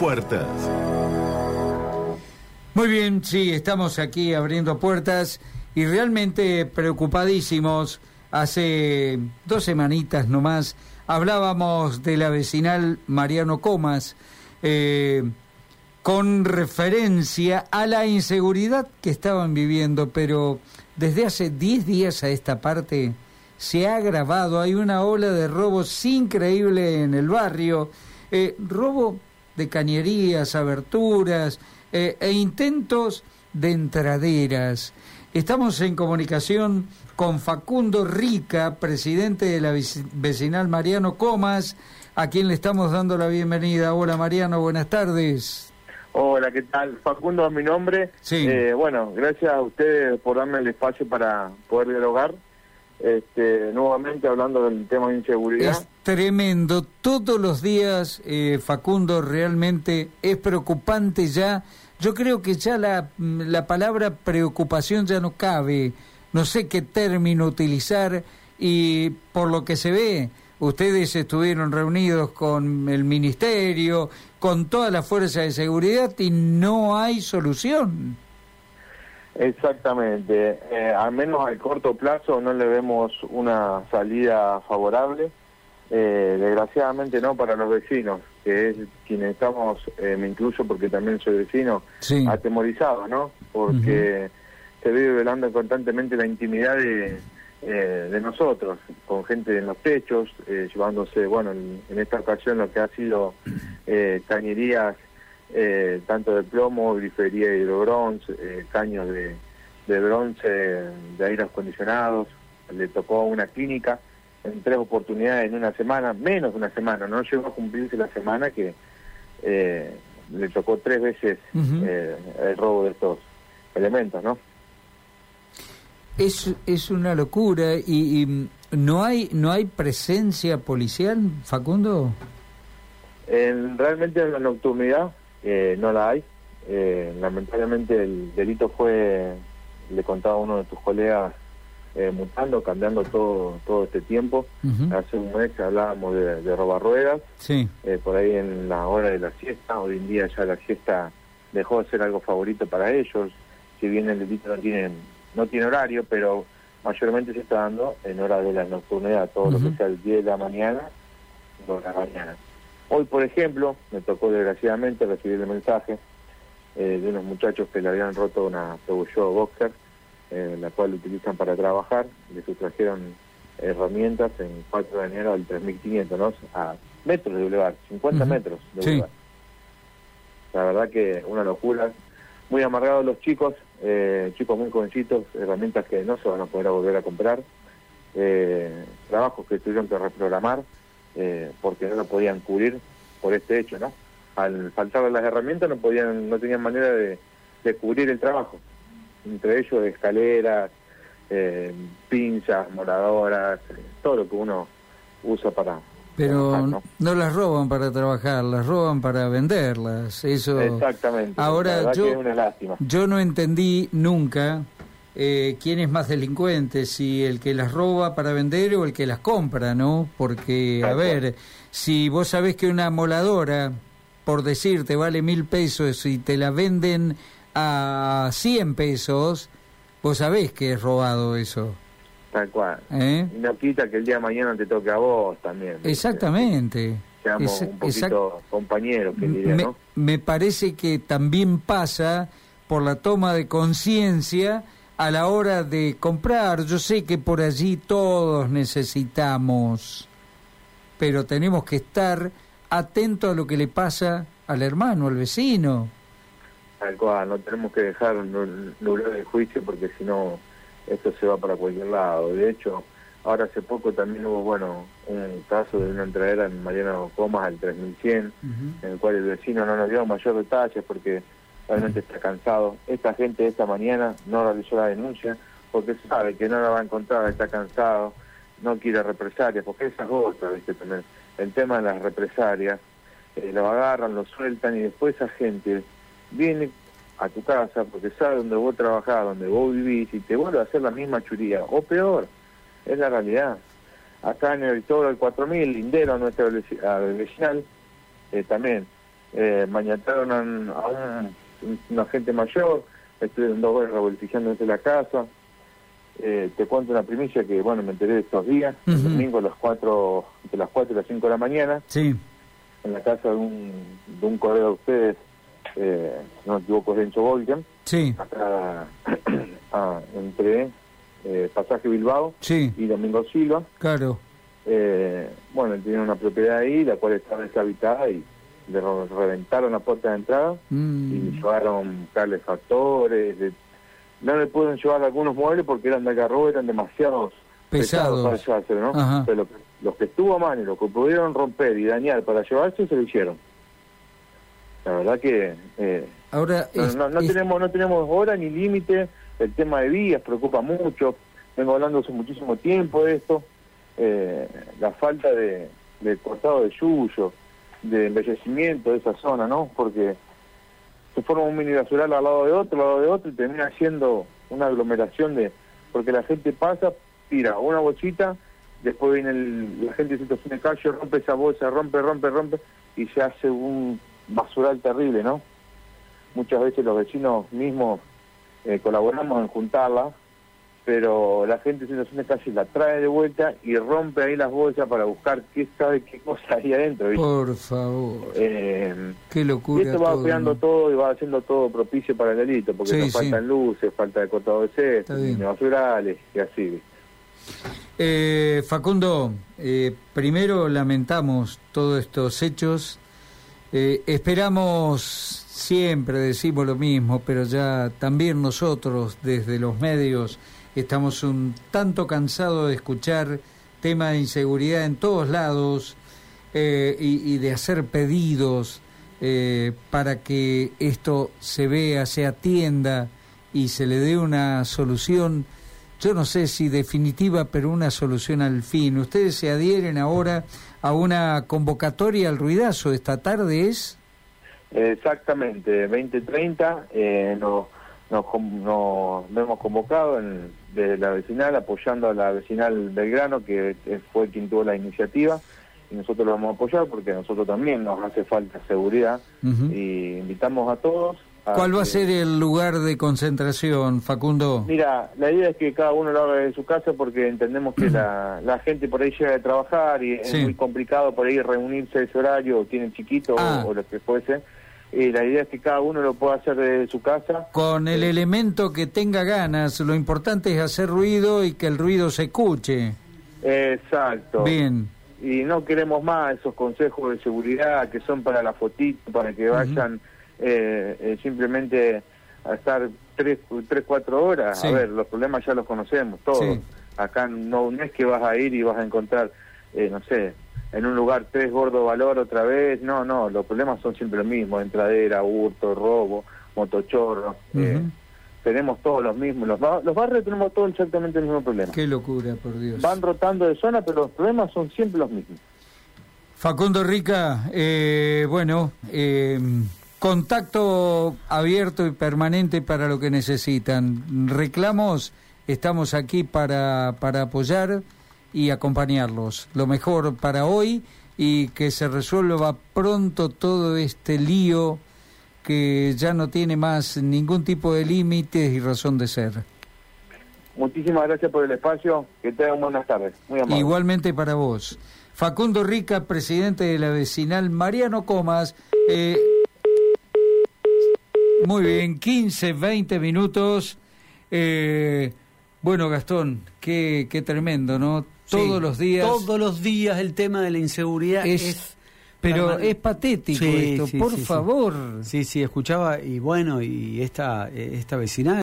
puertas. Muy bien, sí, estamos aquí abriendo puertas y realmente preocupadísimos. Hace dos semanitas nomás hablábamos de la vecinal Mariano Comas eh, con referencia a la inseguridad que estaban viviendo, pero desde hace diez días a esta parte se ha agravado, hay una ola de robos increíble en el barrio, eh, robo de cañerías, aberturas eh, e intentos de entraderas. Estamos en comunicación con Facundo Rica, presidente de la vecinal Mariano Comas, a quien le estamos dando la bienvenida. Hola Mariano, buenas tardes. Hola, ¿qué tal? Facundo es mi nombre. Sí. Eh, bueno, gracias a ustedes por darme el espacio para poder dialogar. Este, nuevamente hablando del tema de inseguridad. Es tremendo. Todos los días, eh, Facundo, realmente es preocupante ya. Yo creo que ya la, la palabra preocupación ya no cabe. No sé qué término utilizar y por lo que se ve, ustedes estuvieron reunidos con el ministerio, con toda la fuerza de seguridad y no hay solución. Exactamente, eh, al menos al corto plazo no le vemos una salida favorable, eh, desgraciadamente no para los vecinos, que es quienes estamos, eh, me incluyo porque también soy vecino, Sí. atemorizados, ¿no? Porque se vive velando constantemente la intimidad de, eh, de nosotros, con gente en los techos, eh, llevándose, bueno, en, en esta ocasión lo que ha sido eh, cañerías eh, tanto de plomo, grifería de hidrobronce, eh, caños de, de bronce de aire acondicionados. Le tocó a una clínica en tres oportunidades en una semana, menos de una semana, no llegó a cumplirse la semana que eh, le tocó tres veces eh, el robo de estos elementos, ¿no? Es, es una locura y, y no hay no hay presencia policial, Facundo. En- realmente en la nocturnidad eh, no la hay. Eh, lamentablemente el delito fue, le contaba a uno de tus colegas, eh, mutando, cambiando todo todo este tiempo. Hace un mes hablábamos de, de robar ruedas, Sí, eh, por ahí en la hora de la siesta. Hoy en día ya la siesta dejó de ser algo favorito para ellos. Si bien el delito no tiene, no tiene horario, pero mayormente se está dando en hora de la nocturnidad, todo lo que sea el 10 de la mañana, 2 de la mañana. Hoy, por ejemplo, me tocó desgraciadamente recibir el mensaje eh, de unos muchachos que le habían roto una Peugeot Boxer, eh, la cual utilizan para trabajar, le sustrajeron herramientas en 4 de enero del 3500, ¿no? A metros de bulevar, 50 Ujú. metros de Sí. La verdad que una locura. Muy amargados los chicos, eh, chicos muy jovencitos, herramientas que no se van a poder volver a comprar, eh, trabajos que tuvieron que reprogramar eh, porque no lo podían cubrir por este hecho, ¿no? Al faltar las herramientas no podían, no tenían manera de, de cubrir el trabajo. Entre ellos escaleras, eh, pinzas, moradoras, eh, todo lo que uno usa para pero trabajar, ¿no? no las roban para trabajar, las roban para venderlas. Eso. Exactamente. Ahora, yo- es una lástima. Yo no entendí nunca eh, quién es más delincuente, si el que las roba para vender o el que las compra, ¿no? Porque, a ver, si vos sabés que una moladora, por decirte, vale mil pesos y te la venden a cien pesos, vos sabés que es robado eso, Tal cual. ¿eh? Y no quita que el día de mañana te toque a vos también. ¿viste? Exactamente. Seamos Esa- un poquito compañeros, que diría, me, ¿no? me parece que también pasa por la toma de conciencia a la hora de comprar. Yo sé que por allí todos necesitamos, pero tenemos que estar atentos a lo que le pasa al hermano, al vecino. Tal cual, no tenemos que dejar nublar el juicio porque si no, esto se va para cualquier lado. De hecho, ahora hace poco también hubo, bueno, un caso de una entradera en Mariano Comas al 3100, en el cual el vecino no nos dio mayor detalles porque realmente está cansado. Esta gente esta mañana no realizó la denuncia porque sabe que no la va a encontrar, está cansado, no quiere represalias, porque esa es otra, ¿viste? También el tema de las represalias, eh, lo agarran, lo sueltan y después esa gente viene a tu casa porque sabe dónde vos trabajás, dónde vos vivís y te vuelve a hacer la misma churía, o peor, es la realidad. Acá en el todo el 4000, Lindero, nuestra veci- al vecinal, eh, también eh, mañataron a, un, una gente mayor, estuvieron dos horas revoltijando desde la casa. Eh, te cuento una primicia que, bueno, me enteré de estos días, el domingo a las 4, de las 4 y las 5 de la mañana, sí. en la casa de un, de un correo de ustedes, eh, no me equivoco, es Volken, sí. acá ah, entre eh, Pasaje Bilbao sí. y Domingo Silva. Claro. Eh, bueno, tenían una propiedad ahí, la cual estaba deshabitada y le reventaron la puerta de entrada mm. y llevaron calefactores, de, no le pueden llevar algunos muebles porque eran de agarro, eran demasiados pesados, para llevarse, ¿no? Pero los que estuvo a mano y los que pudieron romper y dañar para llevarse se lo hicieron. La verdad que eh, ahora no, no, tenemos no tenemos hora ni límite. El tema de vías preocupa mucho. Vengo hablando hace muchísimo tiempo de esto. Eh, la falta de, de cortado de yuyo, de embellecimiento de esa zona, ¿no? Porque se forma un mini basural al lado de otro, al lado de otro y termina siendo una aglomeración de... Porque la gente pasa, tira una bolsita, después viene el, la gente de situación de calle, rompe esa bolsa, rompe, rompe, rompe y se hace un basural terrible, ¿no? Muchas veces los vecinos mismos eh, colaboramos en juntarla pero la gente en situación de calle la trae de vuelta y rompe ahí las bolsas para buscar qué sabe qué cosa hay adentro. Por favor. Eh, qué locura. Y esto va creando todo y va haciendo todo propicio para el delito, porque nos faltan luces, falta de cortado de basurales y así. Eh, Facundo, eh, primero lamentamos todos estos hechos. Eh, esperamos, siempre decimos lo mismo, pero ya también nosotros desde los medios Estamos un tanto cansados de escuchar temas de inseguridad en todos lados eh, y, de hacer pedidos eh, para que esto se vea, se atienda y se le dé una solución, yo no sé si definitiva, pero una solución al fin. ¿Ustedes se adhieren ahora a una convocatoria al ruidazo? ¿Esta tarde es? Exactamente, 2030 eh, nos, nos, nos hemos convocado en de la vecinal, apoyando a la vecinal Belgrano, que fue quien tuvo la iniciativa, y nosotros lo vamos a apoyar porque a nosotros también nos hace falta seguridad, y invitamos a todos. ¿Cuál va a ser el lugar de concentración, Facundo? Mira, la idea es que cada uno lo haga de su casa porque entendemos que la, la gente por ahí llega de trabajar y es muy complicado por ahí reunirse a ese horario, o tienen chiquito o, ah. o lo que fuese y la idea es que cada uno lo pueda hacer desde su casa. Con el eh, elemento que tenga ganas, lo importante es hacer ruido y que el ruido se escuche. Exacto. Bien. Y no queremos más esos consejos de seguridad que son para la fotito, para que vayan eh, eh, simplemente a estar tres, tres cuatro horas. A ver, los problemas ya los conocemos todos. Acá no, no es que vas a ir y vas a encontrar, no sé, en un lugar tres gordo valor otra vez. No, no, los problemas son siempre los mismos, entradera, hurto, robo, motochorro. Eh, tenemos todos los mismos, los, los barrios tenemos todos exactamente el mismo problema. Qué locura, por Dios. Van rotando de zona, pero los problemas son siempre los mismos. Facundo Rica, eh, bueno, eh, contacto abierto y permanente para lo que necesitan. Reclamos, estamos aquí para, para apoyar y acompañarlos. Lo mejor para hoy y que se resuelva pronto todo este lío que ya no tiene más ningún tipo de límites y razón de ser. Muchísimas gracias por el espacio. Que tengan buenas tardes. Muy amable. Igualmente para vos. Facundo Rica, presidente de la vecinal Mariano Comas. Eh, muy bien, 15, 20 minutos. Eh, bueno, Gastón, qué, qué tremendo, ¿no? Todos los días. Todos los días el tema de la inseguridad es. pero es patético esto, por favor. Sí. sí, escuchaba y bueno, y esta, esta vecinal.